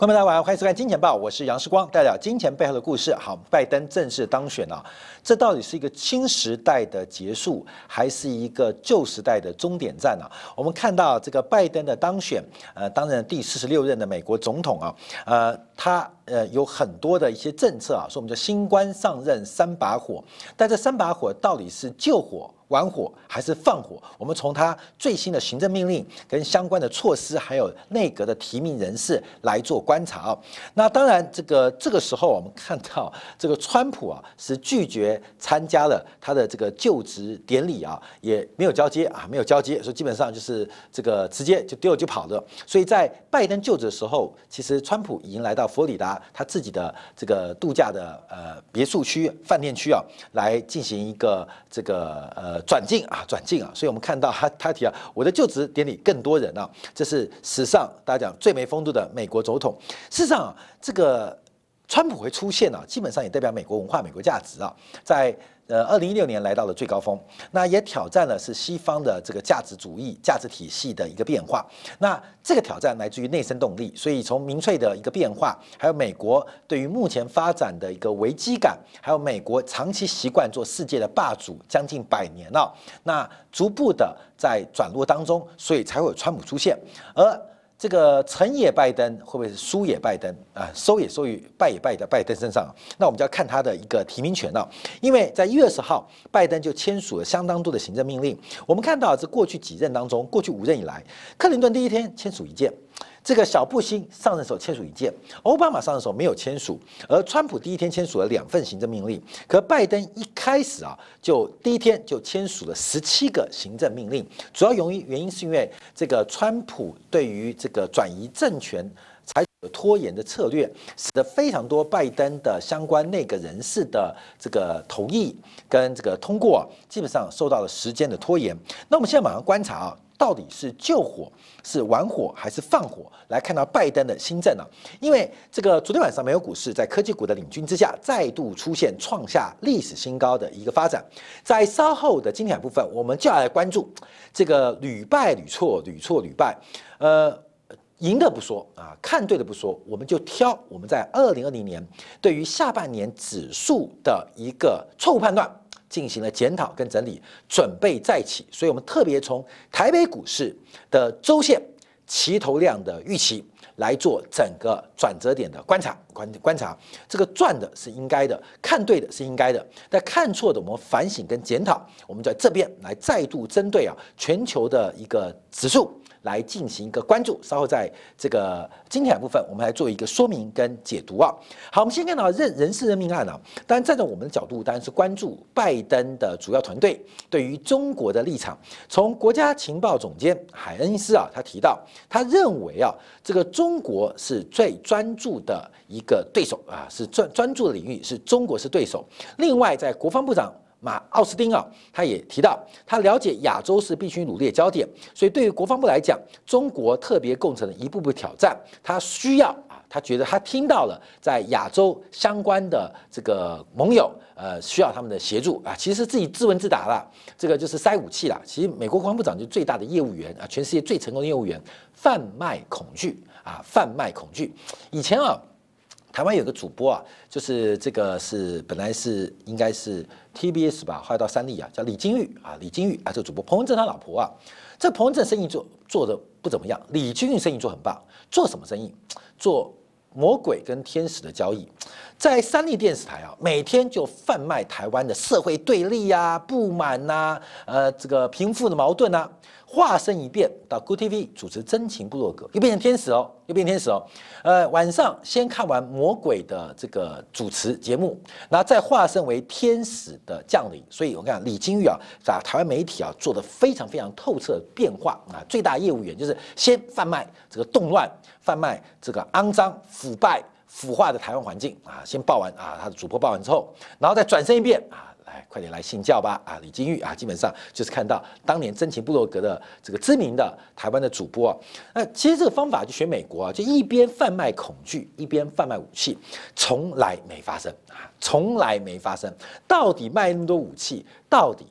观众大家晚上好，欢迎收看《金钱报》，我是杨世光，代表金钱背后的故事。好，拜登正式当选了，这到底是一个新时代的结束，还是一个旧时代的终点站呢？我们看到这个拜登的当选，呃，当任第四十六任的美国总统啊，呃，他呃有很多的一些政策啊，说我们叫新官上任三把火，但这三把火到底是救火？玩火还是放火？我们从他最新的行政命令跟相关的措施，还有内阁的提名人士来做观察啊。那当然，这个这个时候我们看到，这个川普啊是拒绝参加了他的这个就职典礼啊，也没有交接啊，没有交接，所以基本上就是这个直接就丢了就跑了。所以在拜登就职的时候，其实川普已经来到佛罗里达他自己的这个度假的呃别墅区、饭店区啊，来进行一个这个呃。转进啊，转进啊，所以我们看到他他提啊，我的就职典礼更多人啊，这是史上大家讲最没风度的美国总统。事实上，这个川普会出现啊，基本上也代表美国文化、美国价值啊，在。呃，二零一六年来到了最高峰，那也挑战了是西方的这个价值主义、价值体系的一个变化。那这个挑战来自于内生动力，所以从民粹的一个变化，还有美国对于目前发展的一个危机感，还有美国长期习惯做世界的霸主将近百年了，那逐步的在转落当中，所以才会有川普出现，而。这个成也拜登，会不会是输也拜登啊？收也收于败也败在拜登身上。那我们就要看他的一个提名权了，因为在一月二十号，拜登就签署了相当多的行政命令。我们看到这过去几任当中，过去五任以来，克林顿第一天签署一件。这个小布希上任时候签署一件，奥巴马上任时候没有签署，而川普第一天签署了两份行政命令，可拜登一开始啊就第一天就签署了十七个行政命令，主要由于原因是因为这个川普对于这个转移政权采取拖延的策略，使得非常多拜登的相关内阁人士的这个同意跟这个通过基本上受到了时间的拖延。那我们现在马上观察啊。到底是救火、是玩火还是放火？来看到拜登的新政啊，因为这个昨天晚上美国股市在科技股的领军之下，再度出现创下历史新高的一个发展。在稍后的精彩部分，我们就要来关注这个屡败屡错、屡错屡败。呃，赢的不说啊，看对的不说，我们就挑我们在二零二零年对于下半年指数的一个错误判断。进行了检讨跟整理，准备再起。所以，我们特别从台北股市的周线齐头量的预期来做整个转折点的观察。观观察，这个赚的是应该的，看对的是应该的，但看错的，我们反省跟检讨。我们在这边来再度针对啊全球的一个指数。来进行一个关注，稍后在这个精彩部分，我们来做一个说明跟解读啊。好，我们先看到任人事任命案啊。当然，站在我们的角度，当然是关注拜登的主要团队对于中国的立场。从国家情报总监海恩斯啊，他提到，他认为啊，这个中国是最专注的一个对手啊，是专专注的领域是中国是对手。另外，在国防部长。马奥斯汀啊，他也提到，他了解亚洲是必须努力的焦点，所以对于国防部来讲，中国特别构成的一步步挑战，他需要啊，他觉得他听到了在亚洲相关的这个盟友，呃，需要他们的协助啊，其实自己自问自答了，这个就是塞武器了。其实美国国防部长就最大的业务员啊，全世界最成功的业务员，贩卖恐惧啊，贩卖恐惧。以前啊。台湾有个主播啊，就是这个是本来是应该是 TBS 吧，后来到三立啊，叫李金玉啊，李金玉啊，这个主播彭文正他老婆啊，这彭文正生意做做的不怎么样，李金玉生意做很棒，做什么生意？做魔鬼跟天使的交易，在三立电视台啊，每天就贩卖台湾的社会对立呀、不满呐、呃这个贫富的矛盾呐。化身一变到 Good TV 主持真情部落格，又变成天使哦，又变天使哦。呃，晚上先看完魔鬼的这个主持节目，然后再化身为天使的降临。所以我看李金玉啊，在台湾媒体啊做的非常非常透彻变化啊。最大业务员就是先贩卖这个动乱，贩卖这个肮脏、腐败、腐化的台湾环境啊。先报完啊，他的主播报完之后，然后再转身一遍啊。来，快点来信教吧！啊，李金玉啊，基本上就是看到当年真情部落格的这个知名的台湾的主播啊。那其实这个方法就学美国啊，就一边贩卖恐惧，一边贩卖武器，从来没发生啊，从来没发生。到底卖那么多武器，到底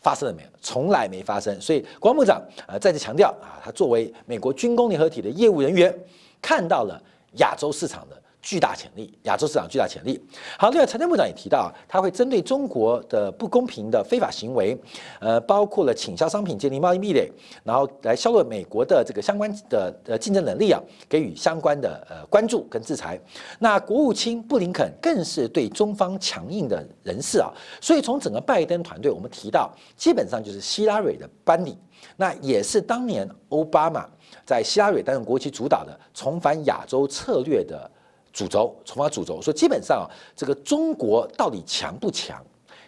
发生了没有？从来没发生。所以国防部长啊再次强调啊，他作为美国军工联合体的业务人员，看到了亚洲市场的。巨大潜力，亚洲市场巨大潜力。好，另外财政部长也提到，他会针对中国的不公平的非法行为，呃，包括了倾销商品建立贸易壁垒，然后来削弱美国的这个相关的呃竞争能力啊，给予相关的呃关注跟制裁。那国务卿布林肯更是对中方强硬的人士啊，所以从整个拜登团队，我们提到基本上就是希拉蕊的班底，那也是当年奥巴马在希拉蕊担任国旗主导的重返亚洲策略的。主轴，重发主轴，说基本上啊，这个中国到底强不强，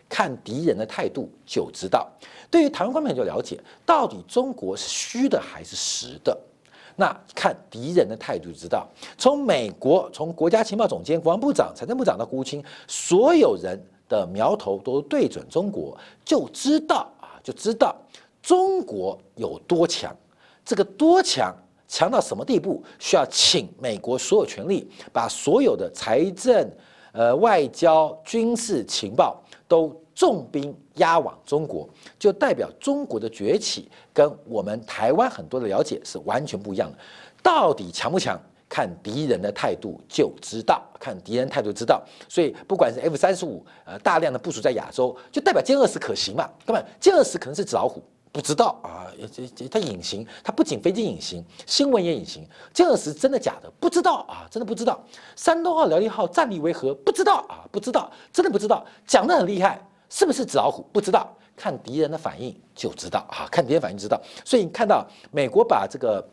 看敌人的态度就知道。对于台湾方面就了解，到底中国是虚的还是实的，那看敌人的态度就知道。从美国，从国家情报总监、国防部长、财政部长到国务卿，所有人的苗头都对准中国，就知道啊，就知道中国有多强。这个多强？强到什么地步？需要请美国所有权力，把所有的财政、呃外交、军事情报都重兵压往中国，就代表中国的崛起跟我们台湾很多的了解是完全不一样的。到底强不强？看敌人的态度就知道，看敌人态度知道。所以不管是 F 三十五，呃大量的部署在亚洲，就代表歼二十可行嘛？根本歼二十可能是纸老虎。不知道啊，这这它隐形，它不仅飞机隐形，新闻也隐形。歼二十真的假的？不知道啊，真的不知道。山东号、辽宁号战力为何？不知道啊，不知道，真的不知道。讲得很厉害，是不是纸老虎？不知道，看敌人的反应就知道啊，看敌人反应知道。所以你看到美国把这个。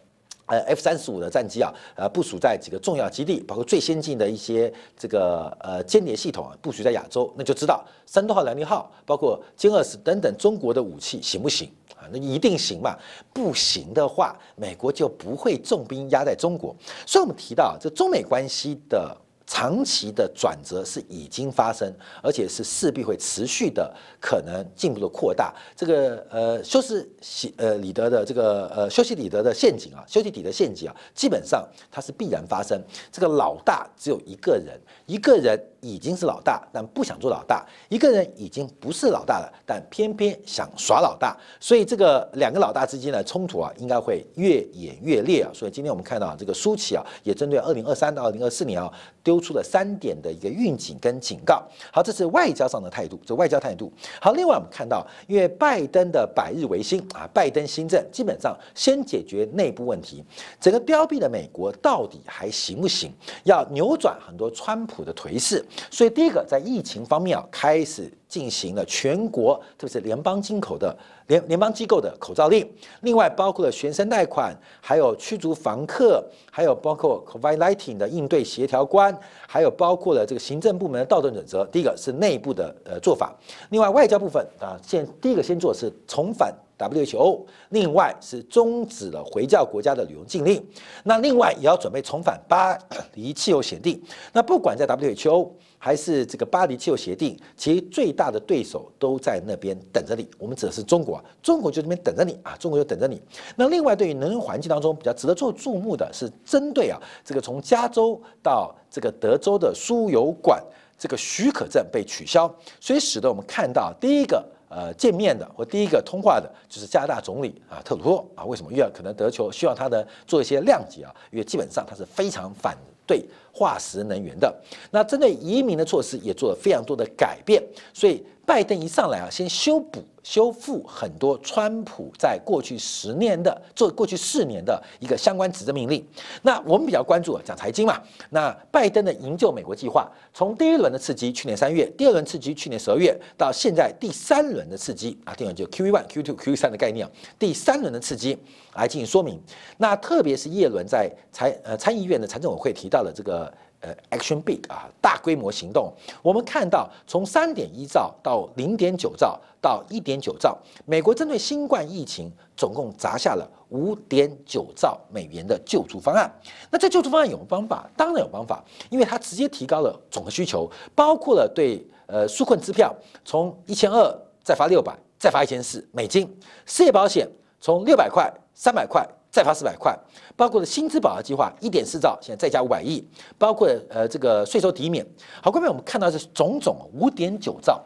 呃，F 三十五的战机啊，呃，部署在几个重要基地，包括最先进的一些这个呃间谍系统啊，部署在亚洲，那就知道山东号、辽宁号，包括歼二十等等中国的武器行不行啊？那一定行嘛？不行的话，美国就不会重兵压在中国。所以我们提到这中美关系的。长期的转折是已经发生，而且是势必会持续的，可能进一步的扩大。这个呃修昔喜呃里德的这个呃修昔里德的陷阱啊，修昔底德陷阱啊，基本上它是必然发生。这个老大只有一个人，一个人已经是老大，但不想做老大；一个人已经不是老大了，但偏偏想耍老大。所以这个两个老大之间的冲突啊，应该会越演越烈啊。所以今天我们看到这个舒淇啊，也针对二零二三到二零二四年啊，丢。出了三点的一个预警跟警告。好，这是外交上的态度，这外交态度。好，另外我们看到，因为拜登的百日维新啊，拜登新政基本上先解决内部问题，整个凋敝的美国到底还行不行？要扭转很多川普的颓势。所以第一个在疫情方面啊，开始进行了全国，特别是联邦进口的。联联邦机构的口罩令，另外包括了学生贷款，还有驱逐房客，还有包括 COVID-19 的应对协调官，还有包括了这个行政部门的道德准则。第一个是内部的呃做法，另外外交部分啊，现第一个先做是重返 WHO，另外是终止了回教国家的旅游禁令，那另外也要准备重返巴黎气候协定。那不管在 WHO。还是这个巴黎气候协定，其实最大的对手都在那边等着你。我们指的是中国，中国就这边等着你啊，中国就等着你。那另外，对于能源环境当中比较值得做注目的是，针对啊这个从加州到这个德州的输油管这个许可证被取消，所以使得我们看到第一个呃见面的或第一个通话的就是加拿大总理啊特鲁多啊，为什么？因为可能德球需要他的做一些谅解啊，因为基本上他是非常反。对化石能源的，那针对移民的措施也做了非常多的改变，所以拜登一上来啊，先修补。修复很多川普在过去十年的做过去四年的一个相关执政命令。那我们比较关注啊讲财经嘛。那拜登的营救美国计划，从第一轮的刺激去年三月，第二轮刺激去年十二月，到现在第三轮的刺激啊，第二轮就 Q one、Q two、Q 三的概念，第三轮的刺激来进行说明。那特别是耶伦在财呃参议院的财政委会提到的这个。呃，Action Big 啊，大规模行动。我们看到，从三点一兆到零点九兆到一点九兆，美国针对新冠疫情总共砸下了五点九兆美元的救助方案。那这救助方案有方法？当然有方法，因为它直接提高了总的需求，包括了对呃纾困支票从一千二再发六百，再发一千四美金；失业保险从六百块、三百块。再发四百块，包括了薪资保额计划一点四兆，现在再加五百亿，包括呃这个税收抵免。好，各位我们看到是种种五点九兆，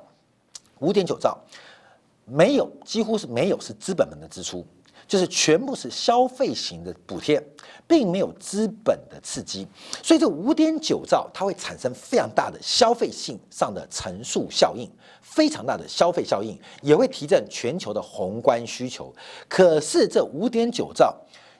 五点九兆没有，几乎是没有是资本们的支出，就是全部是消费型的补贴，并没有资本的刺激，所以这五点九兆它会产生非常大的消费性上的乘数效应，非常大的消费效应，也会提振全球的宏观需求。可是这五点九兆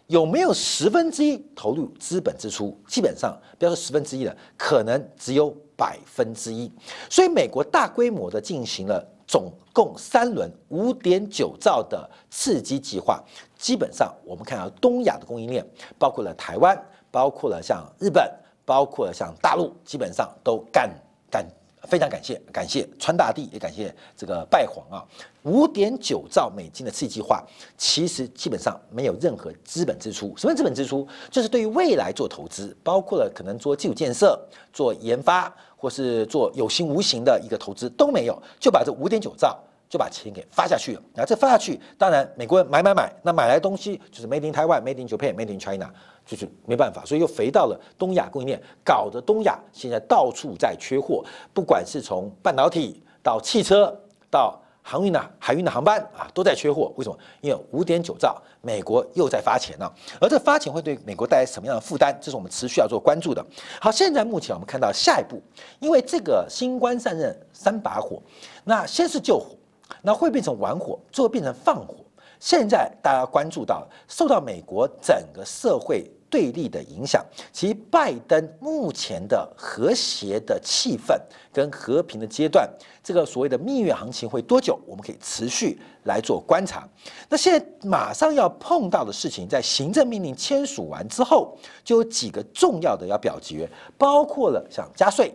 有没有十分之一投入资本支出？基本上不要说十分之一了，可能只有百分之一。所以美国大规模的进行了。总共三轮五点九兆的刺激计划，基本上我们看到东亚的供应链，包括了台湾，包括了像日本，包括了像大陆，基本上都感感非常感谢，感谢川大地，也感谢这个拜皇啊。五点九兆美金的刺激计划，其实基本上没有任何资本支出。什么资本支出？就是对于未来做投资，包括了可能做基础建设、做研发。或是做有形无形的一个投资都没有，就把这五点九兆就把钱给发下去了。那这发下去，当然美国人买买买，那买来东西就是 Made in Taiwan、Made in Japan、Made in China，就是没办法，所以又肥到了东亚供应链，搞得东亚现在到处在缺货，不管是从半导体到汽车到。航运呢，海运的航班啊，都在缺货。为什么？因为五点九兆，美国又在发钱了。而这发钱会对美国带来什么样的负担？这是我们持续要做关注的。好，现在目前我们看到下一步，因为这个新官上任三把火，那先是救火，那会变成玩火，最后变成放火。现在大家关注到，受到美国整个社会。对立的影响，其拜登目前的和谐的气氛跟和平的阶段，这个所谓的蜜月行情会多久？我们可以持续来做观察。那现在马上要碰到的事情，在行政命令签署完之后，就有几个重要的要表决，包括了像加税，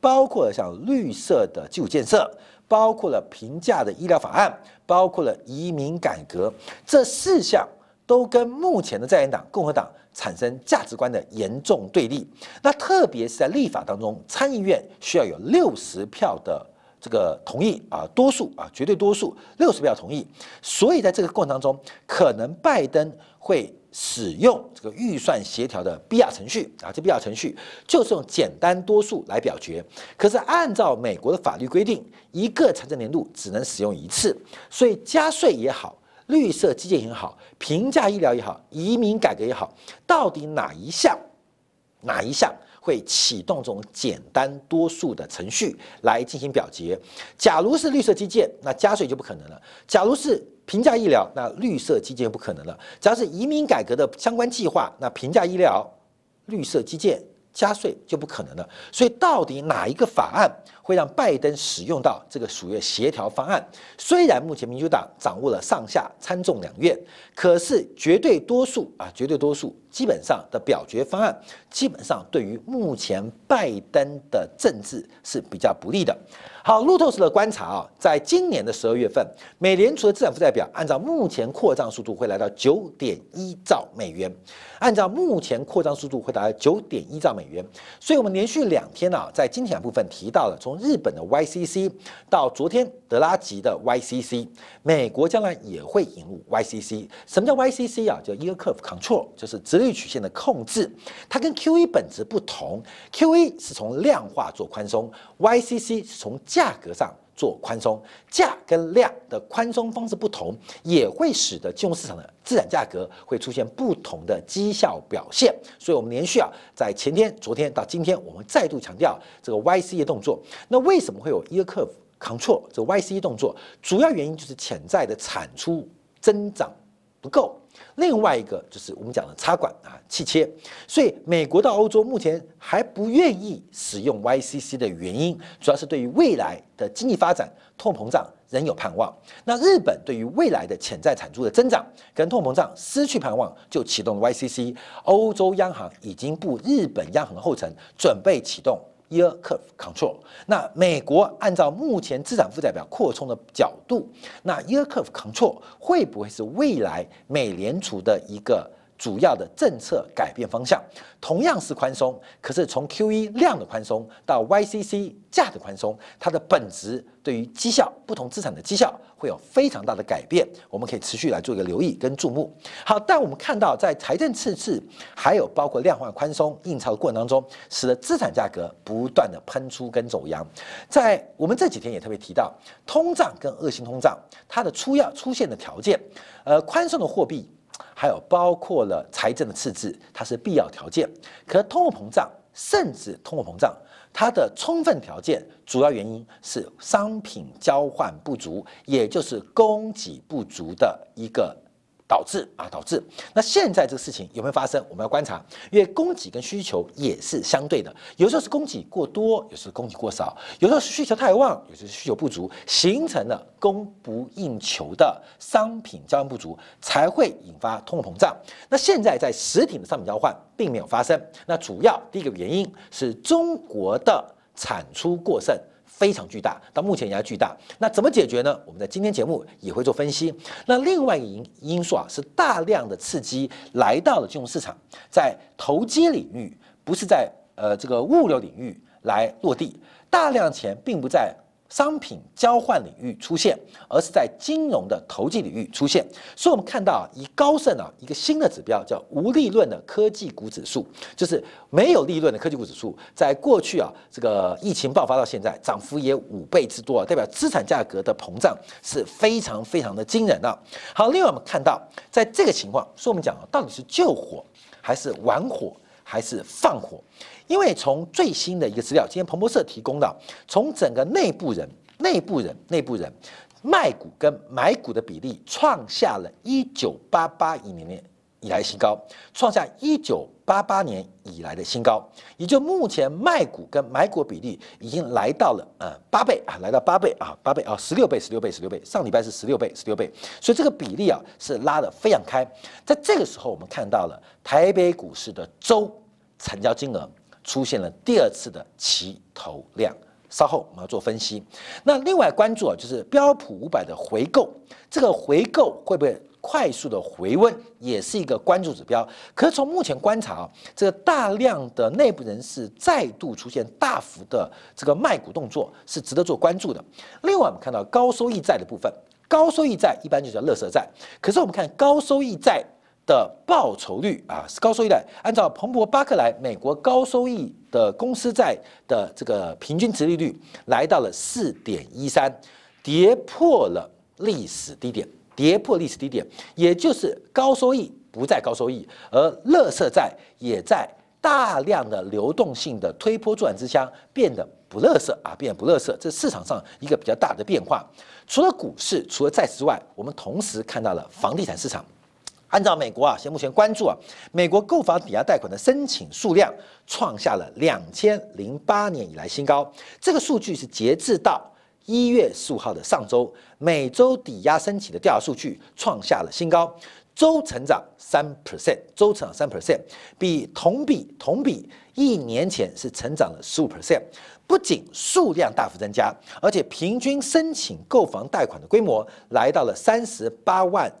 包括了像绿色的基础建设，包括了平价的医疗法案，包括了移民改革，这四项都跟目前的在野党共和党。产生价值观的严重对立，那特别是在立法当中，参议院需要有六十票的这个同意啊，多数啊，绝对多数六十票同意，所以在这个过程当中，可能拜登会使用这个预算协调的必要程序啊，这必要程序就是用简单多数来表决。可是按照美国的法律规定，一个财政年度只能使用一次，所以加税也好。绿色基建也好，平价医疗也好，移民改革也好，到底哪一项，哪一项会启动这种简单多数的程序来进行表决？假如是绿色基建，那加税就不可能了；假如是平价医疗，那绿色基建不可能了；假如是移民改革的相关计划，那平价医疗、绿色基建。加税就不可能了，所以到底哪一个法案会让拜登使用到这个数月协调方案？虽然目前民主党掌握了上下参众两院，可是绝对多数啊，绝对多数基本上的表决方案，基本上对于目前拜登的政治是比较不利的。好，路透社的观察啊，在今年的十二月份，美联储的资产负债表按照目前扩张速度会来到九点一兆美元，按照目前扩张速度会达到九点一兆美元。所以，我们连续两天啊，在今天部分提到了从日本的 YCC 到昨天德拉吉的 YCC，美国将来也会引入 YCC。什么叫 YCC 啊？叫 Yield Curve Control，就是直率曲线的控制。它跟 QE 本质不同，QE 是从量化做宽松，YCC 是从价格上做宽松，价跟量的宽松方式不同，也会使得金融市场的资产价格会出现不同的绩效表现。所以，我们连续啊，在前天、昨天到今天，我们再度强调这个 YC 的动作。那为什么会有 Yield Curve Control 这 YC 动作？主要原因就是潜在的产出增长不够。另外一个就是我们讲的插管啊、气切，所以美国到欧洲目前还不愿意使用 YCC 的原因，主要是对于未来的经济发展、通膨胀仍有盼望。那日本对于未来的潜在产出的增长跟通膨胀失去盼望，就启动了 YCC。欧洲央行已经步日本央行的后尘，准备启动。Year curve control。那美国按照目前资产负债表扩充的角度，那 year curve control 会不会是未来美联储的一个主要的政策改变方向，同样是宽松，可是从 Q E 量的宽松到 Y C C 价的宽松，它的本质对于绩效不同资产的绩效会有非常大的改变，我们可以持续来做一个留意跟注目。好，但我们看到在财政赤字还有包括量化宽松印钞的过程当中，使得资产价格不断的喷出跟走扬。在我们这几天也特别提到，通胀跟恶性通胀它的出要出现的条件，呃，宽松的货币。还有包括了财政的赤字，它是必要条件。可通货膨胀，甚至通货膨胀，它的充分条件，主要原因是商品交换不足，也就是供给不足的一个。导致啊，导致那现在这个事情有没有发生？我们要观察，因为供给跟需求也是相对的，有时候是供给过多，有时候供给过少，有时候是需求太旺，有时候是需求不足，形成了供不应求的商品交换不足，才会引发通货膨胀。那现在在实体的商品交换并没有发生，那主要第一个原因是中国的产出过剩。非常巨大，到目前也巨大。那怎么解决呢？我们在今天节目也会做分析。那另外一个因因素啊，是大量的刺激来到了金融市场，在投机领域，不是在呃这个物流领域来落地，大量钱并不在。商品交换领域出现，而是在金融的投机领域出现。所以，我们看到啊，以高盛啊一个新的指标叫无利润的科技股指数，就是没有利润的科技股指数，在过去啊这个疫情爆发到现在，涨幅也五倍之多啊，代表资产价格的膨胀是非常非常的惊人啊。好，另外我们看到，在这个情况，所以我们讲啊，到底是救火还是玩火还是放火？因为从最新的一个资料，今天彭博社提供的，从整个内部人、内部人、内部人卖股跟买股的比例，创下了一九八八年以来新高，创下一九八八年以来的新高。也就目前卖股跟买股比例已经来到了呃八倍啊，来到八倍啊，八倍啊，十六倍、十六倍、十六倍。上礼拜是十六倍、十六倍，所以这个比例啊是拉得非常开。在这个时候，我们看到了台北股市的周成交金额。出现了第二次的齐头量，稍后我们要做分析。那另外关注啊，就是标普五百的回购，这个回购会不会快速的回温，也是一个关注指标。可是从目前观察啊，这个大量的内部人士再度出现大幅的这个卖股动作，是值得做关注的。另外我们看到高收益债的部分，高收益债一般就叫乐色债，可是我们看高收益债。的报酬率啊，是高收益债，按照彭博巴克莱美国高收益的公司债的这个平均值利率来到了四点一三，跌破了历史低点，跌破历史低点，也就是高收益不再高收益，而乐色债也在大量的流动性的推波助澜之下变得不乐色啊，变得不乐色，这市场上一个比较大的变化。除了股市，除了债市之外，我们同时看到了房地产市场。按照美国啊，现目前关注啊，美国购房抵押贷款的申请数量创下了两千零八年以来新高。这个数据是截至到一月十五号的上周，每周抵押申请的调查数据创下了新高，周成长三 percent，周成长三 percent，比同比同比一年前是成长了十五 percent。不仅数量大幅增加，而且平均申请购房贷款的规模来到了三十八万。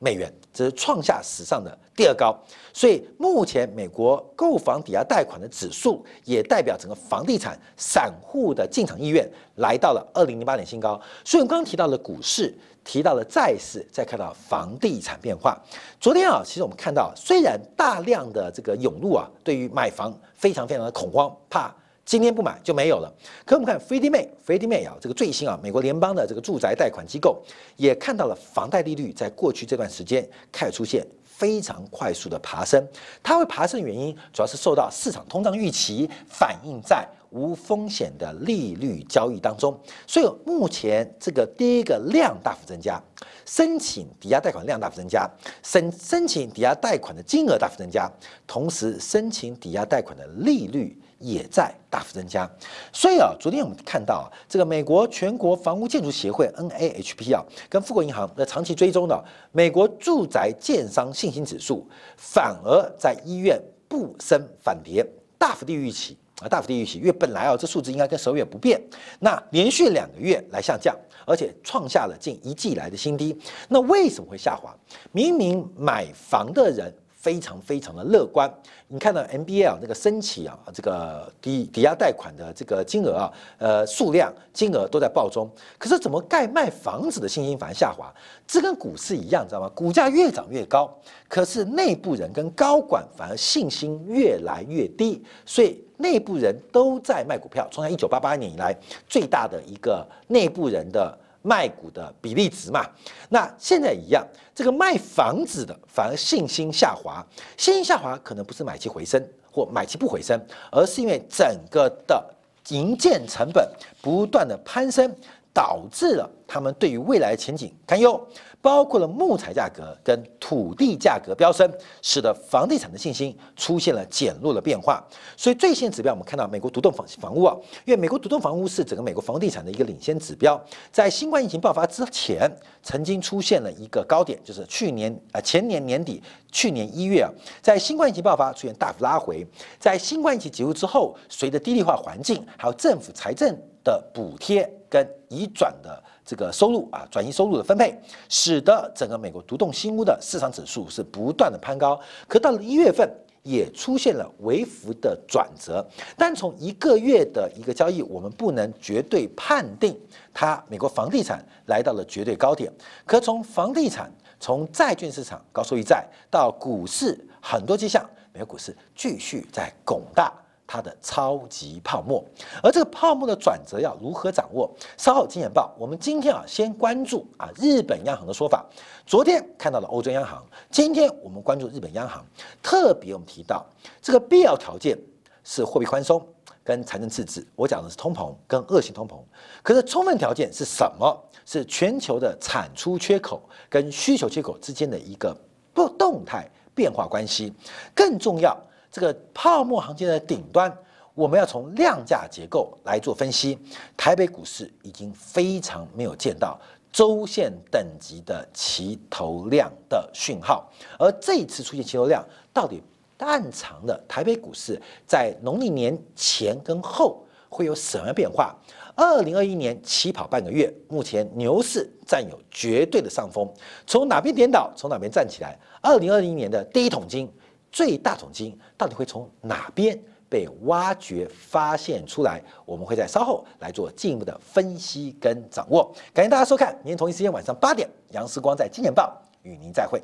美元，这是创下史上的第二高，所以目前美国购房抵押贷款的指数也代表整个房地产散户的进场意愿来到了二零零八年新高。所以，我们刚刚提到了股市，提到了债市，再看到房地产变化。昨天啊，其实我们看到，虽然大量的这个涌入啊，对于买房非常非常的恐慌，怕。今天不买就没有了。可我们看 Freddie Mac，Freddie Mac 啊，这个最新啊，美国联邦的这个住宅贷款机构也看到了房贷利率在过去这段时间开始出现非常快速的爬升。它会爬升的原因主要是受到市场通胀预期反映在无风险的利率交易当中。所以目前这个第一个量大幅增加，申请抵押贷款量大幅增加，申申请抵押贷款的金额大幅增加，同时申请抵押贷款的利率。也在大幅增加，所以啊，昨天我们看到啊，这个美国全国房屋建筑协会 NAHP 啊，跟富国银行的长期追踪的美国住宅建商信心指数，反而在医院不升反跌，大幅低于预期啊，大幅低于预期，因为本来啊，这数字应该跟首月不变，那连续两个月来下降，而且创下了近一季来的新低，那为什么会下滑？明明买房的人。非常非常的乐观。你看到 NBA 啊，那个升起啊，这个抵抵押贷款的这个金额啊，呃，数量金额都在暴增。可是怎么盖卖房子的信心反而下滑？这跟股市一样，知道吗？股价越涨越高，可是内部人跟高管反而信心越来越低，所以内部人都在卖股票，从他一九八八年以来最大的一个内部人的。卖股的比例值嘛，那现在一样，这个卖房子的反而信心下滑，信心下滑可能不是买气回升或买气不回升，而是因为整个的营建成本不断的攀升，导致了他们对于未来前景堪忧。包括了木材价格跟土地价格飙升，使得房地产的信心出现了减弱的变化。所以最新指标，我们看到美国独栋房房屋啊，因为美国独栋房屋是整个美国房地产的一个领先指标，在新冠疫情爆发之前，曾经出现了一个高点，就是去年啊前年年底，去年一月啊，在新冠疫情爆发出现大幅拉回，在新冠疫情结束之后，随着低利化环境，还有政府财政的补贴跟移转的。这个收入啊，转移收入的分配，使得整个美国独栋新屋的市场指数是不断的攀高。可到了一月份，也出现了微幅的转折。但从一个月的一个交易，我们不能绝对判定它美国房地产来到了绝对高点。可从房地产、从债券市场高收益债到股市，很多迹象，美国股市继续在拱大。它的超级泡沫，而这个泡沫的转折要如何掌握？稍后金钱报，我们今天啊先关注啊日本央行的说法。昨天看到了欧洲央行，今天我们关注日本央行。特别我们提到这个必要条件是货币宽松跟财政赤字，我讲的是通膨跟恶性通膨。可是充分条件是什么？是全球的产出缺口跟需求缺口之间的一个不动态变化关系。更重要。这个泡沫行情的顶端，我们要从量价结构来做分析。台北股市已经非常没有见到周线等级的齐头量的讯号，而这一次出现齐头量，到底暗藏的台北股市在农历年前跟后会有什么变化？二零二一年起跑半个月，目前牛市占有绝对的上风，从哪边颠倒，从哪边站起来？二零二一年的第一桶金。最大总金到底会从哪边被挖掘发现出来？我们会在稍后来做进一步的分析跟掌握。感谢大家收看，明天同一时间晚上八点，杨思光在《金钱报》与您再会。